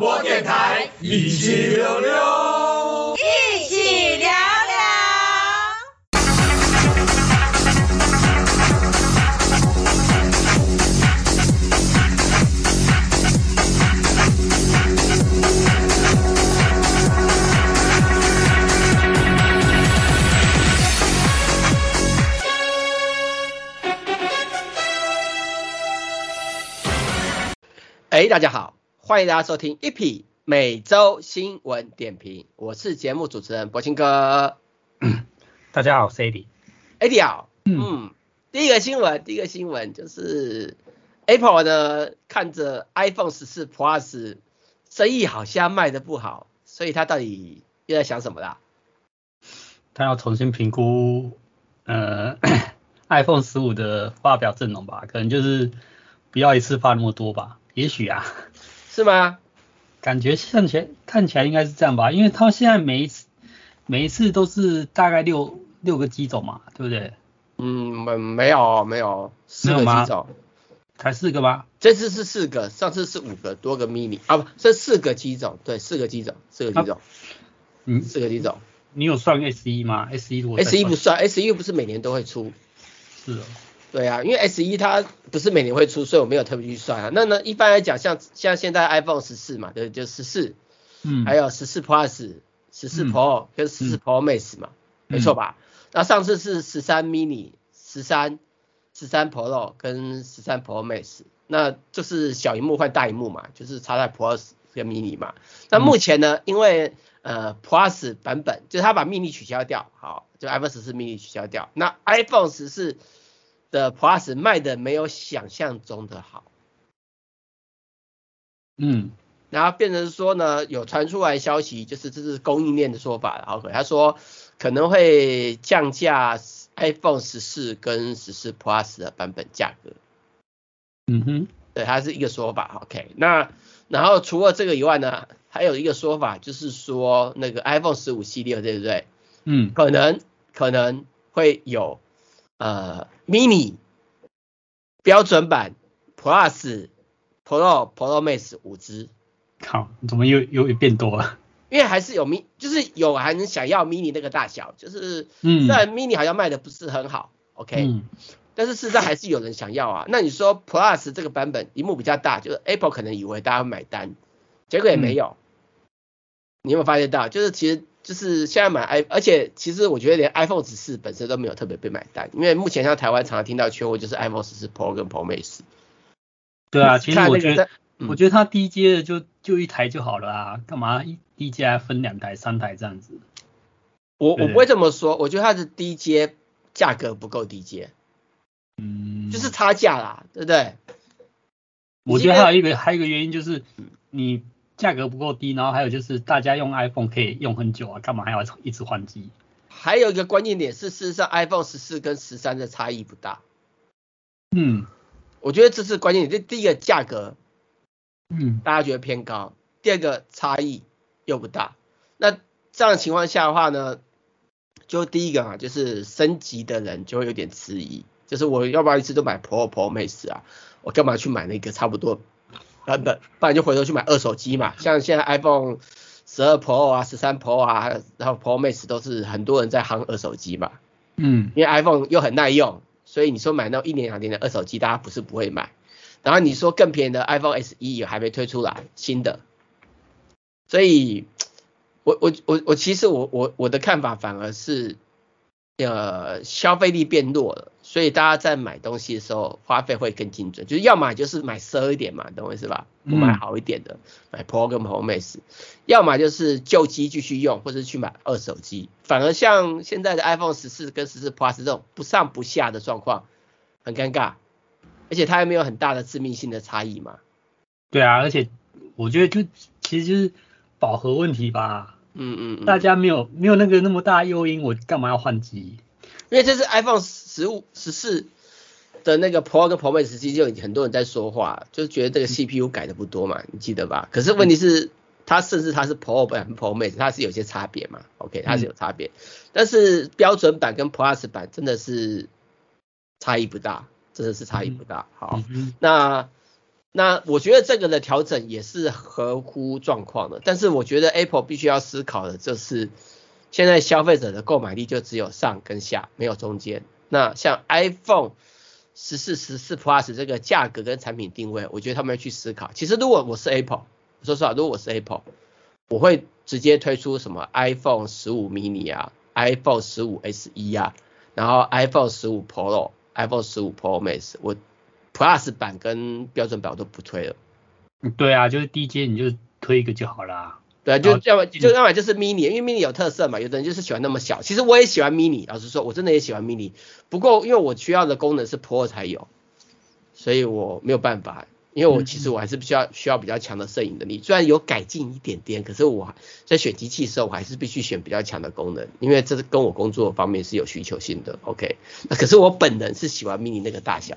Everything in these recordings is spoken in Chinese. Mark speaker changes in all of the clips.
Speaker 1: 播电台一七六六，
Speaker 2: 一起聊聊。
Speaker 3: 哎，大家好，欢迎大家收听一匹每周新闻点评，我是节目主持人柏青哥。
Speaker 4: 大家好，我是。Eddie
Speaker 3: 好，嗯，第一个新闻，第一个新闻就是 Apple 呢，看着 iPhone 十四 Plus 生意好像卖得不好，所以他到底又在想什么啦？
Speaker 4: 他要重新评估呃 iPhone 十五的发表阵容吧，可能就是不要一次发那么多吧。也许啊，
Speaker 3: 是吗？
Speaker 4: 感觉看起来看起来应该是这样吧，因为他现在每一次每一次都是大概六六个机种嘛，对不对？
Speaker 3: 嗯，没没有没有四个机种，
Speaker 4: 才四个吗？
Speaker 3: 这次是四个，上次是五个多个 mini 啊，不，这四个机种，对，四个机种，四个机种，嗯，四个机种。
Speaker 4: 你有算 S 一吗？S 一如果
Speaker 3: S 一不算，S E 不是每年都会出。
Speaker 4: 是哦。
Speaker 3: 对啊，因为 S E 它不是每年会出，所以我没有特别去算啊。那呢，一般来讲，像像现在 iPhone 十四嘛，对，就十四，嗯，还有十四 Plus、十四 Pro 跟十四 Pro Max 嘛，嗯、没错吧？那、嗯、上次是十三 mini、十三、十三 Pro 跟十三 Pro Max，那就是小萤幕换大萤幕嘛，就是插在 Plus 跟 mini 嘛。那目前呢，嗯、因为呃 Plus 版本就是它把 mini 取消掉，好，就 iPhone 十四 mini 取消掉，那 iPhone 十四。的 Plus 卖的没有想象中的好，
Speaker 4: 嗯，
Speaker 3: 然后变成说呢，有传出来消息，就是这是供应链的说法，然后他说可能会降价 iPhone 十四跟十四 Plus 的版本价格，
Speaker 4: 嗯哼，
Speaker 3: 对，它是一个说法，OK，那然后除了这个以外呢，还有一个说法就是说那个 iPhone 十五系列对不对？
Speaker 4: 嗯，
Speaker 3: 可能可能会有。呃，mini 标准版 Plus Pro Pro Max 五支，
Speaker 4: 靠，怎么又又变多了？
Speaker 3: 因为还是有 mini，就是有还能想要 mini 那个大小，就是虽然 mini 好像卖的不是很好，OK，嗯，但是事实上还是有人想要啊。那你说 Plus 这个版本屏幕比较大，就是 Apple 可能以为大家会买单，结果也没有。嗯，你有没有发现到？就是其实。就是现在买 i，而且其实我觉得连 iPhone 十四本身都没有特别被买单，因为目前像台湾常常听到缺货就是 iPhone 十四 Pro 跟 Pro Max。
Speaker 4: 对啊，其实我觉得，嗯、我觉得它低阶的就就一台就好了啊，干嘛一低阶还分两台三台这样子？
Speaker 3: 我我不会这么说，我觉得它的低阶价格不够低阶，
Speaker 4: 嗯，
Speaker 3: 就是差价啦，对不对？
Speaker 4: 我觉得还有一个还有一个原因就是你。价格不够低，然后还有就是大家用 iPhone 可以用很久啊，干嘛还要一直换机？
Speaker 3: 还有一个关键点是，事实上 iPhone 十四跟十三的差异不大。
Speaker 4: 嗯，
Speaker 3: 我觉得这是关键点。这第一个价格，
Speaker 4: 嗯，
Speaker 3: 大家觉得偏高；第二个差异又不大。那这样的情况下的话呢，就第一个啊，就是升级的人就会有点迟疑，就是我要不要一次都买 Pro Pro Max 啊？我干嘛去买那个差不多？版本，不然就回头去买二手机嘛。像现在 iPhone 十二 Pro 啊、十三 Pro 啊，然后 Pro Max 都是很多人在夯二手机嘛。
Speaker 4: 嗯，
Speaker 3: 因为 iPhone 又很耐用，所以你说买那一年两年的二手机，大家不是不会买。然后你说更便宜的 iPhone SE 也还没推出来新的，所以我我我我其实我我我的看法反而是，呃，消费力变弱了。所以大家在买东西的时候花费会更精准，就是要么就是买奢一点嘛，懂我意思吧？不买好一点的，嗯、买 Pro 跟 Pro Max，要么就是旧机继续用，或者去买二手机。反而像现在的 iPhone 十四跟十四 Plus 这种不上不下的状况，很尴尬，而且它还没有很大的致命性的差异嘛。
Speaker 4: 对啊，而且我觉得就其实就是饱和问题吧。
Speaker 3: 嗯嗯，嗯，
Speaker 4: 大家没有没有那个那么大诱因，我干嘛要换机？
Speaker 3: 因为这是 iPhone 十五、十四的那个 Pro 跟 Pro Max 机，就很多人在说话，就是觉得这个 CPU 改的不多嘛，你记得吧？可是问题是，它甚至它是 Pro 版、Pro Max，它是有些差别嘛？OK，它是有差别，但是标准版跟 Plus 版真的是差异不大，真的是差异不大。好，那那我觉得这个的调整也是合乎状况的，但是我觉得 Apple 必须要思考的就是，现在消费者的购买力就只有上跟下，没有中间。那像 iPhone 十四、十四 Plus 这个价格跟产品定位，我觉得他们要去思考。其实如果我是 Apple，说实话，如果我是 Apple，我会直接推出什么 iPhone 十五 mini 啊，iPhone 十五 SE 啊，然后 iPhone 十五 Pro、iPhone 十五 Pro Max，我。Plus 版跟标准版我都不推了。
Speaker 4: 对啊，就是低阶你就推一个就好啦。
Speaker 3: 对啊，就要么就要么就是 mini，因为 mini 有特色嘛，有的人就是喜欢那么小。其实我也喜欢 mini，老实说，我真的也喜欢 mini。不过因为我需要的功能是 Pro 才有，所以我没有办法。因为我其实我还是需要需要比较强的摄影能力，虽然有改进一点点，可是我在选机器的时候，我还是必须选比较强的功能，因为这是跟我工作方面是有需求性的。OK，那可是我本人是喜欢 mini 那个大小。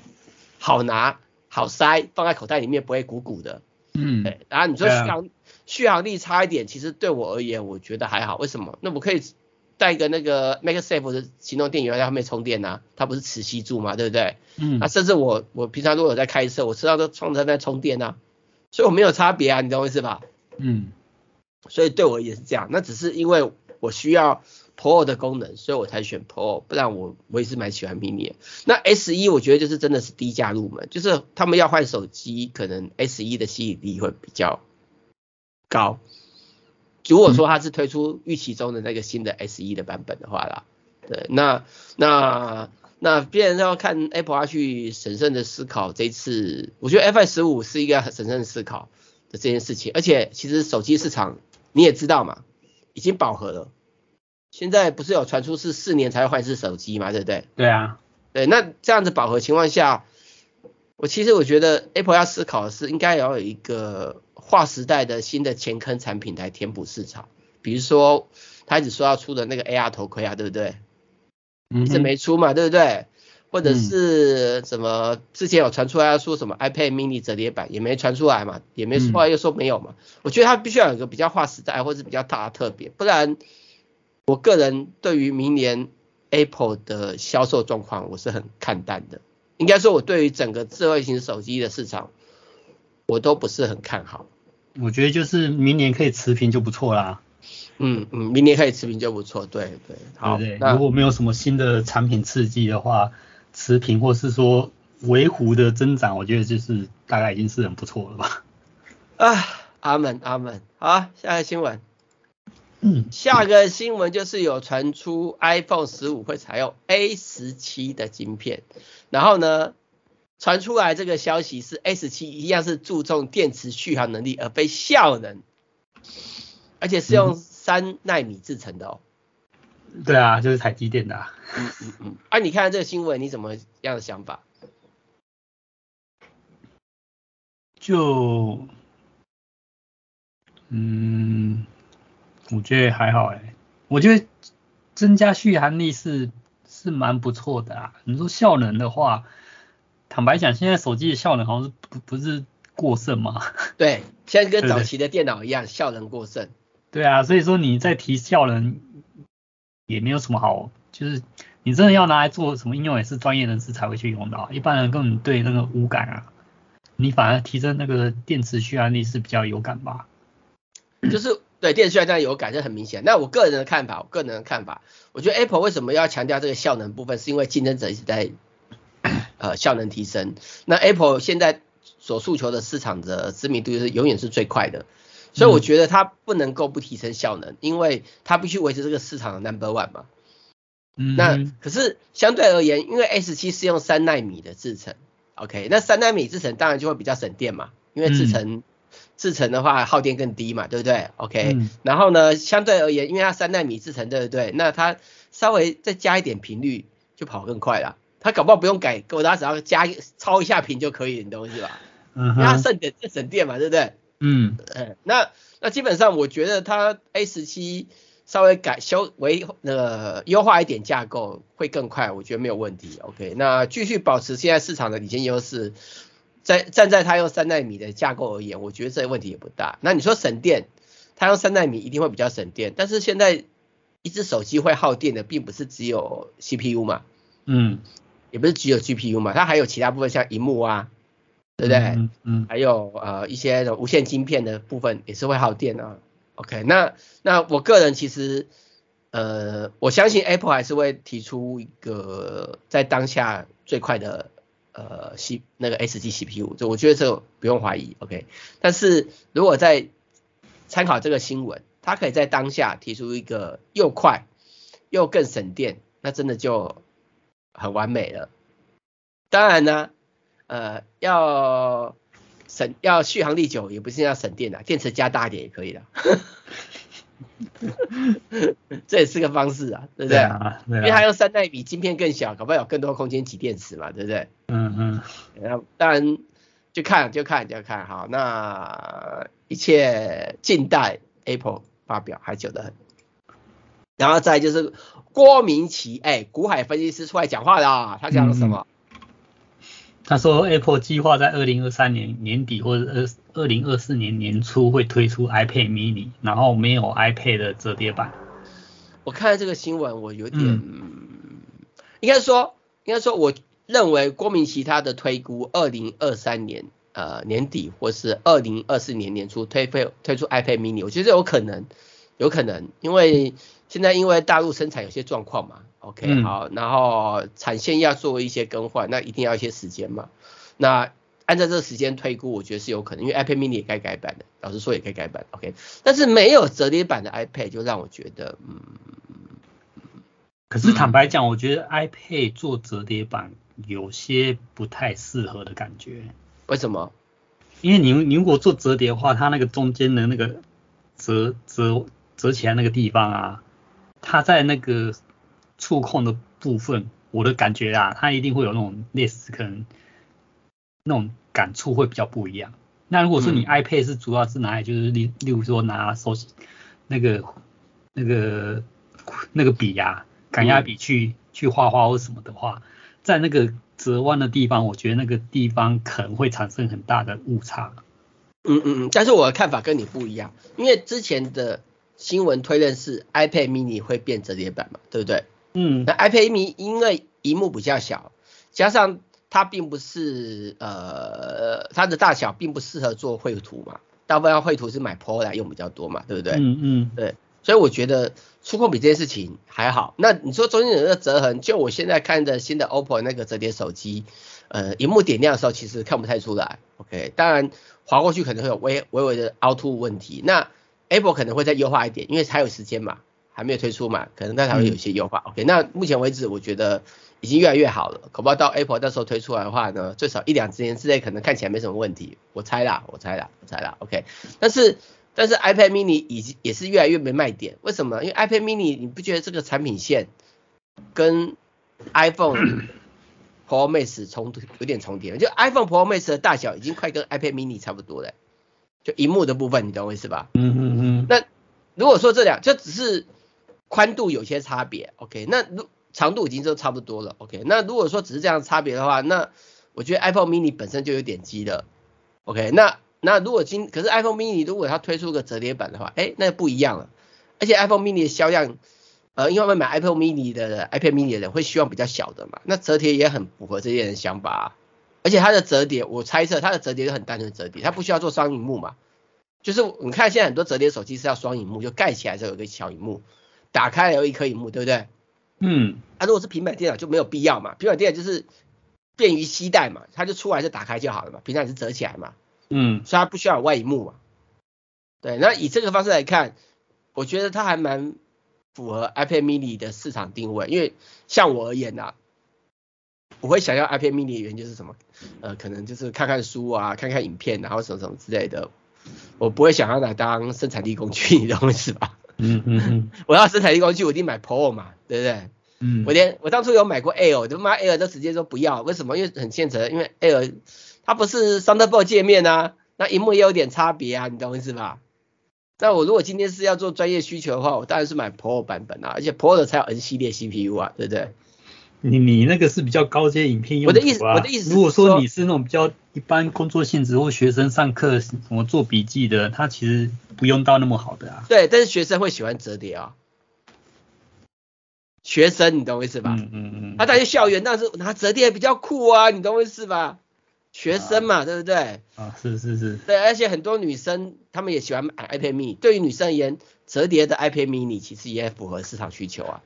Speaker 3: 好拿，好塞，放在口袋里面不会鼓鼓的。嗯，对。然后你说续航续航力差一点，其实对我而言，我觉得还好。为什么？那我可以带一个那个 MagSafe 的行动电源在后面充电呐、啊，它不是磁吸柱嘛，对不对？嗯。啊，甚至我我平常如果有在开车，我车上都充在那充电呐、啊，所以我没有差别啊，你懂我意思吧？嗯。所以对我也是这样，那只是因为我需要。Pro 的功能，所以我才选 Pro，不然我我也是蛮喜欢 Mini 的。那 S 一我觉得就是真的是低价入门，就是他们要换手机，可能 S 一的吸引力会比较高。如果说它是推出预期中的那个新的 S e 的版本的话啦，对，那那那必然要看 Apple 要去审慎的思考这一次，我觉得 iPhone 15是一个很审慎的思考的这件事情，而且其实手机市场你也知道嘛，已经饱和了。现在不是有传出是四年才会换一次手机嘛，对不对？
Speaker 4: 对啊，
Speaker 3: 对，那这样子饱和情况下，我其实我觉得 Apple 要思考的是，应该要有一个划时代的新的前坑产品来填补市场，比如说他一直说要出的那个 AR 头盔啊，对不对？嗯，一直没出嘛，对不对？或者是什么之前有传出来要说什么 iPad mini 折叠版，也没传出来嘛，也没出来又说没有嘛，我觉得它必须要有一个比较划时代或者是比较大的特别，不然。我个人对于明年 Apple 的销售状况，我是很看淡的。应该说，我对于整个智慧型手机的市场，我都不是很看好。
Speaker 4: 我觉得就是明年可以持平就不错啦。
Speaker 3: 嗯嗯，明年可以持平就不错。对对，好。
Speaker 4: 对对，如果没有什么新的产品刺激的话，持平或是说微幅的增长，我觉得就是大概已经是很不错了吧。
Speaker 3: 啊，阿门阿门。好，下一个新闻。下个新闻就是有传出 iPhone 十五会采用 A 十七的晶片，然后呢，传出来这个消息是十七一样是注重电池续航能力而非效能，而且是用三奈米制成的哦。
Speaker 4: 对啊，就是台积电的啊。
Speaker 3: 嗯嗯嗯。啊，你看这个新闻，你怎么样的想法？
Speaker 4: 就，嗯。我觉得还好哎，我觉得增加续航力是是蛮不错的啊。你说效能的话，坦白讲，现在手机的效能好像是不不是过剩吗？
Speaker 3: 对，现在跟早期的电脑一样，效能过剩。
Speaker 4: 对啊，所以说你在提效能也没有什么好，就是你真的要拿来做什么应用，也是专业人士才会去用到，一般人根本对那个无感啊。你反而提升那个电池续航力是比较有感吧？
Speaker 3: 就是。对，电视虽然这样有感，这很明显。那我个人的看法，我个人的看法，我觉得 Apple 为什么要强调这个效能部分，是因为竞争者一直在呃效能提升。那 Apple 现在所诉求的市场的知名度就是永远是最快的，所以我觉得它不能够不提升效能，因为它必须维持这个市场的 Number One 嘛。嗯。那可是相对而言，因为 S7 是用三纳米的制程，OK，那三纳米制程当然就会比较省电嘛，因为制程。制程的话耗电更低嘛，对不对？OK，、嗯、然后呢，相对而言，因为它三纳米制程，对不对？那它稍微再加一点频率就跑更快了。它搞不好不用改，给我大家只要加超一下频就可以，你懂是吧？嗯，因为它省电，省电嘛，对不对？嗯，嗯，那那基本上我觉得它 A 十七稍微改修为那个优化一点架构会更快，我觉得没有问题。OK，那继续保持现在市场的领先优势。在站在它用三纳米的架构而言，我觉得这个问题也不大。那你说省电，它用三纳米一定会比较省电。但是现在一只手机会耗电的，并不是只有 CPU 嘛，嗯，也不是只有 GPU 嘛，它还有其他部分，像荧幕啊，对不对？
Speaker 4: 嗯嗯。
Speaker 3: 还有呃一些无线晶片的部分也是会耗电啊。OK，那那我个人其实呃我相信 Apple 还是会提出一个在当下最快的呃 C 那个 S G CPU，就我觉得这个不用怀疑。OK，但是如果在参考这个新闻，它可以在当下提出一个又快又更省电，那真的就很完美了。当然呢，呃，要省要续航力久，也不是要省电的，电池加大一点也可以的。这也是个方式啊，对不对？对啊，对啊，因为它用三奈米晶片更小，搞不好有更多空间挤电池嘛，对不对？
Speaker 4: 嗯嗯。
Speaker 3: 然后当然就看就看就看好，那一切静待 Apple 发表，还久得很。然后再就是郭明奇，哎，股海分析师出来讲话啦，他讲了什么？
Speaker 4: 嗯、他说 Apple 计划在二零二三年年底或者二二零二四年年初会推出 iPad mini，然后没有 iPad 的折叠版。
Speaker 3: 我看了这个新闻，我有点，嗯、应该说，应该说，我认为郭明奇他的推估，二零二三年呃年底或是二零二四年年初推推推出 iPad mini，我觉得有可能，有可能，因为。现在因为大陆生产有些状况嘛，OK，嗯，好，然后产线要做一些更换，那一定要一些时间嘛。那按照这个时间推估，我觉得是有可能，因为 iPad mini 也该改版的，老实说也该改版，OK。但是没有折叠版的 iPad 就让我觉得，嗯。
Speaker 4: 可是坦白讲，我觉得 iPad 做折叠版有些不太适合的感觉。
Speaker 3: 为什么？
Speaker 4: 因为你你如果做折叠的话，它那个中间的那个折折折起来那个地方啊。它在那个触控的部分，我的感觉啊，它一定会有那种类似可能那种感触会比较不一样。那如果说你 iPad 是主要是拿来就是例例如说拿手那个那个那个笔啊，感压笔去去画画或什么的话，在那个折弯的地方，我觉得那个地方可能会产生很大的误差。
Speaker 3: 嗯嗯嗯，但是我的看法跟你不一样，因为之前的。新闻推论是 iPad mini 会变折叠版嘛，对不对？
Speaker 4: 嗯，
Speaker 3: 那 iPad mini 因为荧幕比较小，加上它并不是呃它的大小并不适合做绘图嘛，大部分要绘图是买 Pro 来用比较多嘛，对不对？
Speaker 4: 嗯嗯，
Speaker 3: 对，所以我觉得触控笔这件事情还好。那你说中间有那个折痕，就我现在看的新的 OPPO 那个折叠手机，呃，荧幕点亮的时候其实看不太出来。OK，当然滑过去可能会有微微微的凹凸问题。那 Apple 可能会再优化一点，因为还有时间嘛，还没有推出嘛，可能它还会有一些优化。嗯、OK，那目前为止我觉得已经越来越好了，恐怕到 Apple 到时候推出来的话呢，最少一两年之内可能看起来没什么问题，我猜啦，我猜啦，我猜啦。OK，但是但是 iPad mini 已经也是越来越没卖点，为什么？因为 iPad mini 你不觉得这个产品线跟 iPhone Pro Max 重有点重叠？就 iPhone Pro Max 的大小已经快跟 iPad mini 差不多了。就荧幕的部分，你懂我意思吧？
Speaker 4: 嗯嗯嗯。
Speaker 3: 那如果说这两就只是宽度有些差别，OK，那如长度已经都差不多了，OK，那如果说只是这样差别的话，那我觉得 iPhone mini 本身就有点鸡了，OK，那那如果今可是 iPhone mini 如果它推出个折叠版的话，哎，那不一样了，而且 iPhone mini 的销量，呃，因为会买 iPhone mini 的 iPad mini 的人会希望比较小的嘛，那折叠也很符合这些人想法啊。而且它的折叠，我猜测它的折叠是很单纯的折叠，它不需要做双荧幕嘛。就是你看现在很多折叠手机是要双荧幕，就盖起来之后有个小荧幕，打开有一颗荧幕，对不对？
Speaker 4: 嗯。
Speaker 3: 啊，如果是平板电脑就没有必要嘛，平板电脑就是便于携带嘛，它就出来就打开就好了嘛，平常也是折起来嘛。
Speaker 4: 嗯。
Speaker 3: 所以它不需要有外荧幕嘛。对，那以这个方式来看，我觉得它还蛮符合 iPad mini 的市场定位，因为像我而言呐、啊。我会想要 iPad mini 的原因就是什么？呃，可能就是看看书啊，看看影片，然后什么什么之类的。我不会想要拿当生产力工具，你懂我意思吧？
Speaker 4: 嗯嗯嗯。我
Speaker 3: 要生产力工具，我一定买 Pro 嘛，对不对？
Speaker 4: 嗯。
Speaker 3: 我连我当初有买过 Air，我他妈 Air 都直接说不要，为什么？因为很现成，因为 Air 它不是 Thunderbolt 界面啊，那荧幕也有点差别啊，你懂我意思吧？那我如果今天是要做专业需求的话，我当然是买 Pro 版本啊，而且 Pro 的才有 N 系列 CPU 啊，对不对？
Speaker 4: 你你那个是比较高阶影片用途啊。
Speaker 3: 我的意思，我的意思，
Speaker 4: 如果说你是那种比较一般工作性质或学生上课什么做笔记的，他其实不用到那么好的啊。
Speaker 3: 对，但是学生会喜欢折叠啊。学生，你懂我意思吧？
Speaker 4: 嗯嗯嗯。
Speaker 3: 他在校园，但是拿折叠比较酷啊，你懂我意思吧？学生嘛，啊、对不对？
Speaker 4: 啊，是是是。
Speaker 3: 对，而且很多女生她们也喜欢买 iPad mini，对于女生而言，折叠的 iPad mini 其实也符合市场需求啊。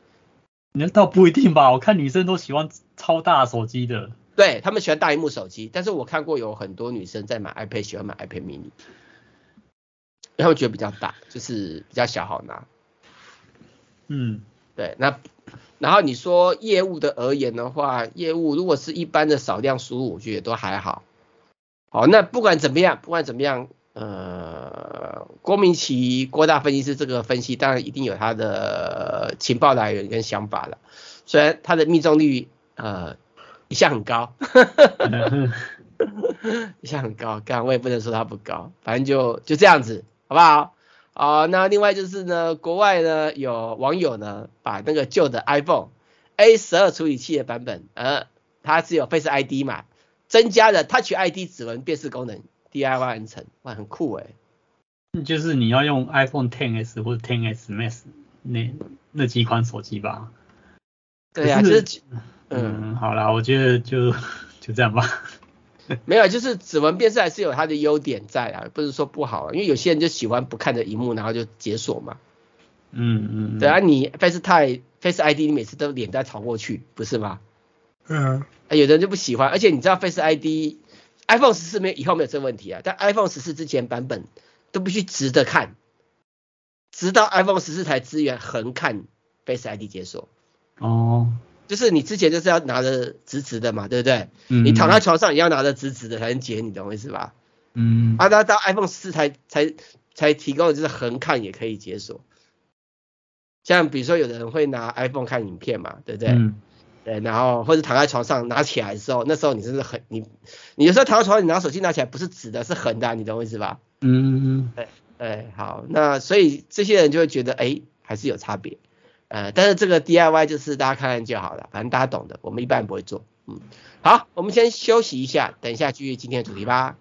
Speaker 4: 那倒不一定吧，我看女生都喜欢超大手机的。
Speaker 3: 对，他们喜欢大萤幕手机，但是我看过有很多女生在买 iPad，喜欢买 iPad mini，因为她们觉得比较大，就是比较小好拿。
Speaker 4: 嗯，
Speaker 3: 对，那然后你说业务的而言的话，业务如果是一般的少量输入，我觉得也都还好。好，那不管怎么样，不管怎么样，呃，郭明奇郭大分析师这个分析，当然一定有他的情报来源跟想法了。虽然他的命中率呃一向很高，一向很高，当然我也不能说他不高，反正就就这样子，好不好？啊、哦，那另外就是呢，国外呢有网友呢把那个旧的 iPhone A 十二处理器的版本，呃，它是有 Face ID 嘛，增加了 Touch ID 指纹辨识功能，DIY 完成，哇，很酷诶。
Speaker 4: 就是你要用 iPhone XS 或者 XS Max 那那几款手机吧？
Speaker 3: 对啊，就是，
Speaker 4: 嗯，好啦，我觉得就就这样吧。
Speaker 3: 没有，就是指纹辨识还是有它的优点在啊，不是说不好啊，因为有些人就喜欢不看着荧幕，然后就解锁嘛。
Speaker 4: 嗯嗯。
Speaker 3: 对啊，你 Face Time Face ID 你每次都脸在朝过去，不是吗？
Speaker 4: 嗯。
Speaker 3: 啊，有的人就不喜欢，而且你知道 Face ID iPhone 十四没以后没有这个问题啊，但 iPhone 十四之前版本都必须直着看，直到 iPhone 十四才支援横看 Face ID 解锁。
Speaker 4: 哦。
Speaker 3: 就是你之前就是要拿着直直的嘛，对不对？嗯。你躺在床上也要拿着直直的才能解，你懂我意思吧？
Speaker 4: 嗯。
Speaker 3: 啊，到到 iPhone 十四才才才提供的就是横看也可以解锁。像比如说有的人会拿 iPhone 看影片嘛，对不对？嗯。对，然后或者躺在床上拿起来的时候，那时候你真的很，你你有时候躺在床上你拿手机拿起来不是直的，是横的，你懂我意思吧？
Speaker 4: 嗯。
Speaker 3: 对对，好，那所以这些人就会觉得，哎，还是有差别。呃，但是这个 DIY 就是大家看看就好了，反正大家懂的，我们一般人不会做。嗯，好，我们先休息一下，等一下继续今天的主题吧。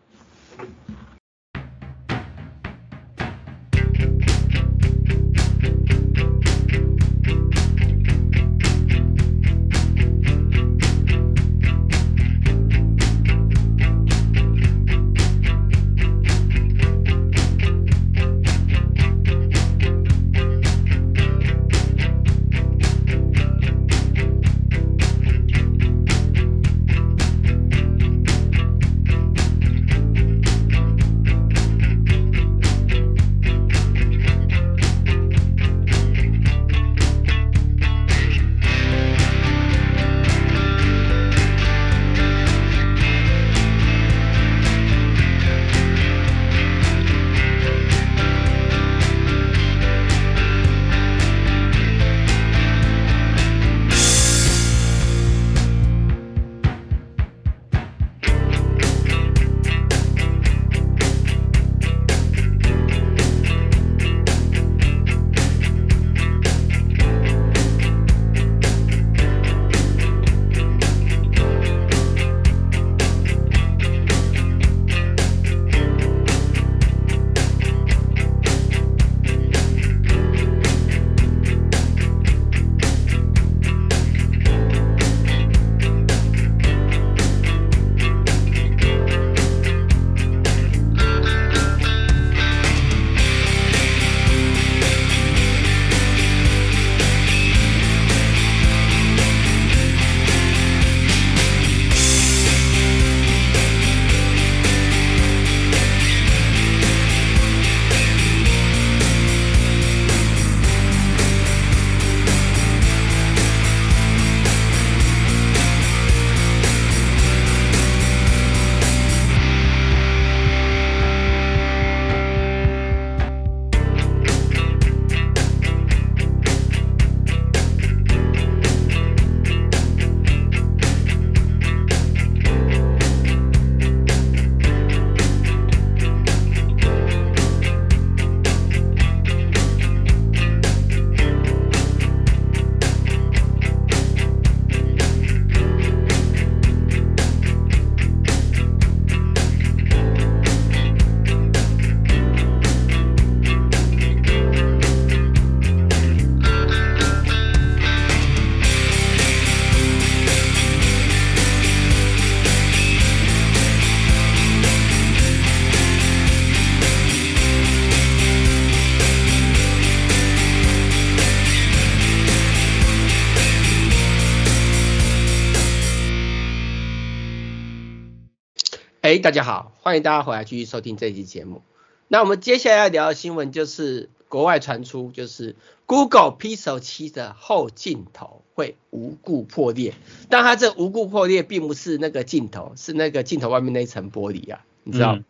Speaker 3: 哎，大家好，欢迎大家回来继续收听这期节目。那我们接下来要聊的新闻就是国外传出，就是 Google Pixel 7的后镜头会无故破裂。但它这无故破裂，并不是那个镜头，是那个镜头外面那一层玻璃啊，你知道？嗯、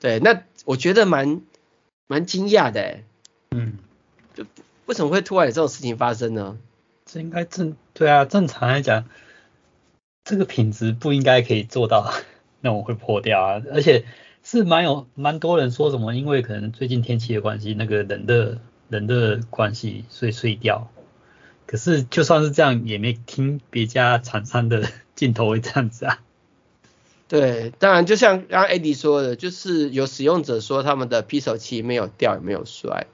Speaker 3: 对，那我觉得蛮蛮惊讶的，
Speaker 4: 嗯，
Speaker 3: 就为什么会突然有这种事情发生呢？
Speaker 4: 这应该正对啊，正常来讲，这个品质不应该可以做到。那我会破掉啊，而且是蛮有蛮多人说什么，因为可能最近天气的关系，那个冷的冷的关系，所以碎掉。可是就算是这样，也没听别家厂商的镜头会这样子啊。
Speaker 3: 对，当然就像刚刚 Eddie 说的，就是有使用者说他们的 Pixel 7没有掉也没有摔，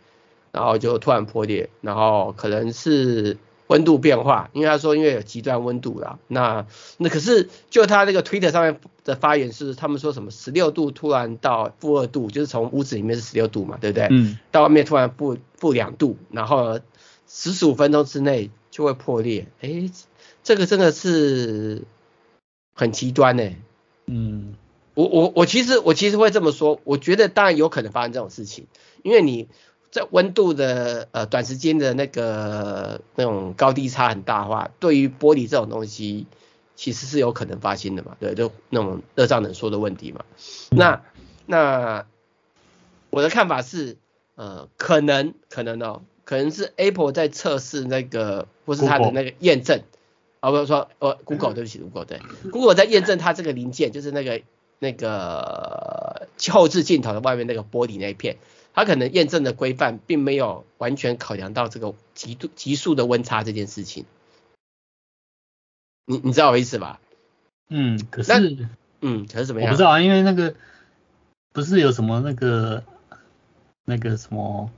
Speaker 3: 然后就突然破裂，然后可能是。温度变化，因为他说因为有极端温度啦，那那可是就他那个 Twitter 上面的发言是，他们说什么十六度突然到负二度，就是从屋子里面是十六度嘛，对不对？
Speaker 4: 嗯。
Speaker 3: 到外面突然负负两度，然后十五分钟之内就会破裂，诶，这个真的是很极端呢。
Speaker 4: 嗯。
Speaker 3: 我我我其实我其实会这么说，我觉得当然有可能发生这种事情，因为你。在温度的呃短时间的那个那种高低差很大的话，对于玻璃这种东西其实是有可能发生的嘛，对，就那种热胀冷缩的问题嘛。那那我的看法是，呃，可能可能哦，可能是 Apple 在测试那个或是它的那个验证，啊不是说呃 Google 对不起 Google 对，Google 在验证它这个零件，就是那个那个后置镜头的外面那个玻璃那一片。它可能验证的规范并没有完全考量到这个极度极速的温差这件事情，你你知道我意思吧？
Speaker 4: 嗯，可是，
Speaker 3: 嗯，可是怎么样？
Speaker 4: 我不知道啊，因为那个不是有什么那个那个什么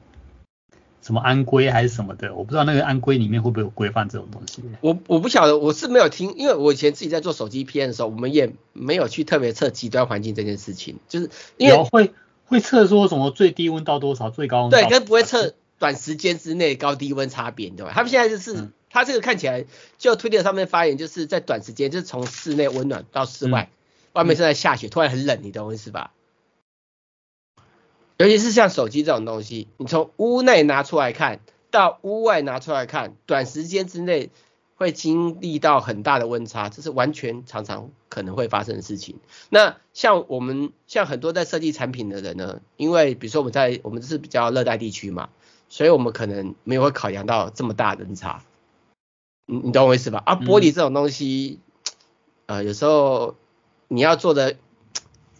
Speaker 4: 什么安规还是什么的，我不知道那个安规里面会不会有规范这种东西。
Speaker 3: 我我不晓得，我是没有听，因为我以前自己在做手机片的时候，我们也没有去特别测极端环境这件事情，就是因为
Speaker 4: 会。会测说什么最低温到多少，最高温？
Speaker 3: 对，跟不会测短时间之内高低温差别，对吧？他们现在就是，嗯、他这个看起来就推特上面发言，就是在短时间，就是从室内温暖到室外，嗯、外面正在下雪，嗯、突然很冷，你懂我意思吧？尤其是像手机这种东西，你从屋内拿出来看到屋外拿出来看，短时间之内。会经历到很大的温差，这是完全常常可能会发生的事情。那像我们像很多在设计产品的人呢，因为比如说我们在我们是比较热带地区嘛，所以我们可能没有会考量到这么大的温差。你你懂我意思吧？啊，玻璃这种东西，呃，有时候你要做的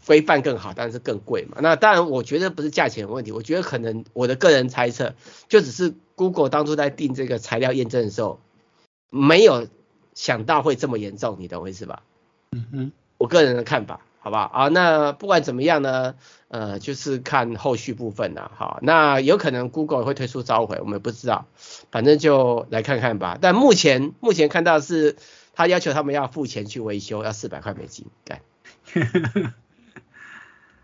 Speaker 3: 规范更好，但是更贵嘛。那当然，我觉得不是价钱的问题，我觉得可能我的个人猜测，就只是 Google 当初在定这个材料验证的时候。没有想到会这么严重，你懂我意思吧？
Speaker 4: 嗯哼，
Speaker 3: 我个人的看法，好不好？啊，那不管怎么样呢，呃，就是看后续部分了，好，那有可能 Google 会推出召回，我们也不知道，反正就来看看吧。但目前目前看到是，他要求他们要付钱去维修，要四百块美金，干。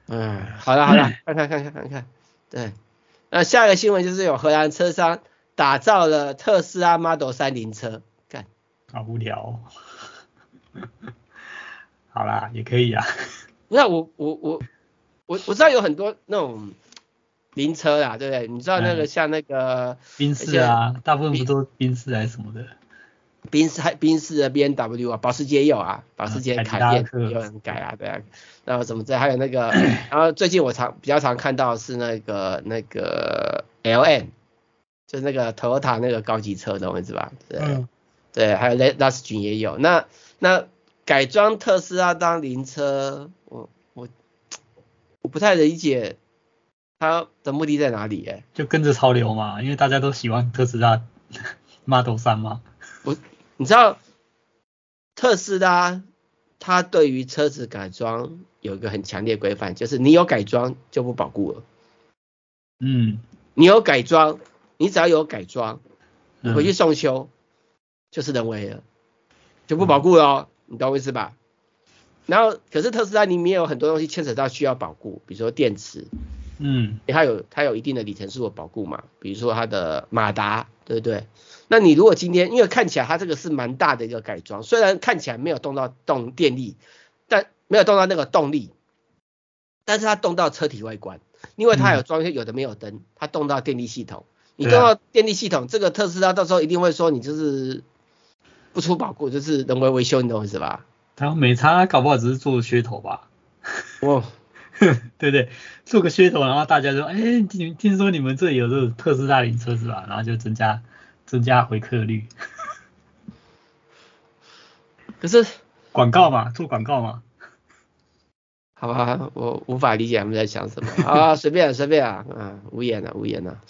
Speaker 3: 嗯，好了好了，看看看看看看，对，那下一个新闻就是有荷兰车商打造了特斯拉 Model 三零车。
Speaker 4: 好无聊，好啦，也可以啊。
Speaker 3: 那我我我我我知道有很多那种灵车啦，对不对？你知道那个像那个
Speaker 4: 宾士啊，大部分不都宾士还是什么的？
Speaker 3: 宾士还宾士的 B N W 啊，保时捷也有啊，保时捷凯宴也有人改啊，对啊。然后什么这还有那个，然后最近我常比较常看到是那个那个 L N，就是那个 Toyota 那个高级车，懂我意思吧？对。嗯对，还有 Lexus 也有。那那改装特斯拉当灵车，我我我不太理解它的目的在哪里？哎，
Speaker 4: 就跟着潮流嘛，因为大家都喜欢特斯拉 Model 3嘛。
Speaker 3: 我你知道特斯拉它对于车子改装有一个很强烈规范，就是你有改装就不保固了。
Speaker 4: 嗯，
Speaker 3: 你有改装，你只要有改装，你回去送修。嗯就是人为了，就不保固了，哦，嗯、你懂我意思吧？然后，可是特斯拉里面有很多东西牵扯到需要保固，比如说电池，
Speaker 4: 嗯，
Speaker 3: 它有它有一定的里程数的保固嘛，比如说它的马达，对不对？那你如果今天，因为看起来它这个是蛮大的一个改装，虽然看起来没有动到动电力，但没有动到那个动力，但是它动到车体外观，因为它有装一些有的没有灯，它动到电力系统。你动到电力系统，这个特斯拉到时候一定会说你就是不出保固，就是人为维修，你懂我意思吧？
Speaker 4: 他没差，搞不好只是做噱头吧。
Speaker 3: 哦，
Speaker 4: 对对，做个噱头，然后大家说，哎，听听说你们这里有这种特斯拉零车是吧？然后就增加增加回客率。
Speaker 3: 可是
Speaker 4: 广告嘛，做广告嘛。
Speaker 3: 好吧，我无法理解他们在想什么。啊，随便随便啊，啊，无言了无言了。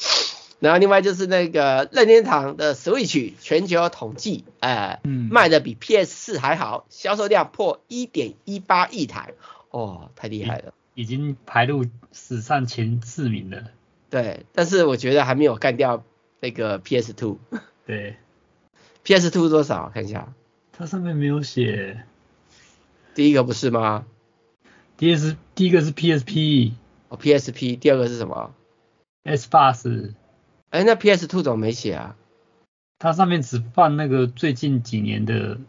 Speaker 3: 然后另外就是那个任天堂的 Switch 全球统计，哎，嗯、卖的比 PS 4还好，销售量破一点一八亿台，哦，太厉害了，
Speaker 4: 已经排入史上前四名了。
Speaker 3: 对，但是我觉得还没有干掉那个 PS Two。
Speaker 4: 对
Speaker 3: ，PS Two 多少？看一下，
Speaker 4: 它上面没有写。
Speaker 3: 第一个不是吗？
Speaker 4: 第一是第一个是 PSP，
Speaker 3: 哦 PSP，第二个是什么
Speaker 4: ？Xbox。
Speaker 3: 哎，那 PS Two 怎么没写啊？
Speaker 4: 它上面只放那个最近几年的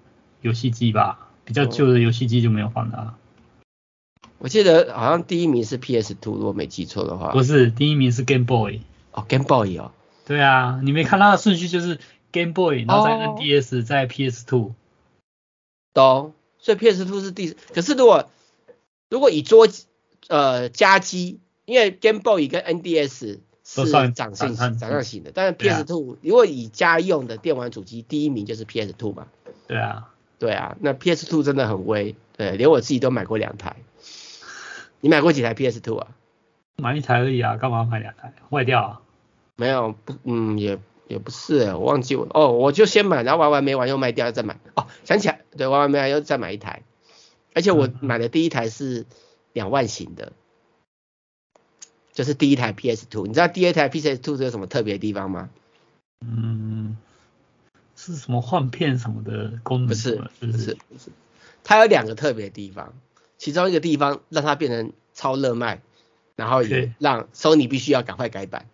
Speaker 4: 游戏机吧，比较旧的游戏机就没有放它。
Speaker 3: 我记得好像第一名是 PS Two，如果没记错的话。
Speaker 4: 不是，第一名是 Game Boy。
Speaker 3: 哦，Game Boy 哦。
Speaker 4: 对啊，你没看它的顺序就是 Game Boy，然后再 NDS，再 PS Two。
Speaker 3: 懂，所以 PS Two 是第，可是如果如果以桌呃家机，因为 Game Boy 跟 NDS。是掌上型，掌上型的，但是 PS Two、啊、如果以家用的电玩主机，第一名就是 PS Two 嘛。
Speaker 4: 对啊，
Speaker 3: 对啊，那 PS Two 真的很威，对，连我自己都买过两台。你买过几台 PS Two 啊？
Speaker 4: 买一台而已啊，干嘛买两台？坏掉啊？
Speaker 3: 没有，不，嗯，也也不是，我忘记我，哦，我就先买，然后玩完没玩又卖掉再买。哦，想起来，对，玩完没玩又再买一台，而且我买的第一台是两万型的。就是第一台 PS Two 你知道第二台 PS Two 有什么特别的地方吗？
Speaker 4: 嗯，是什么换片什么的功能？
Speaker 3: 不是，不是，不是，它有两个特别的地方，其中一个地方让它变成超热卖，然后也让 Sony 必须要赶快改版。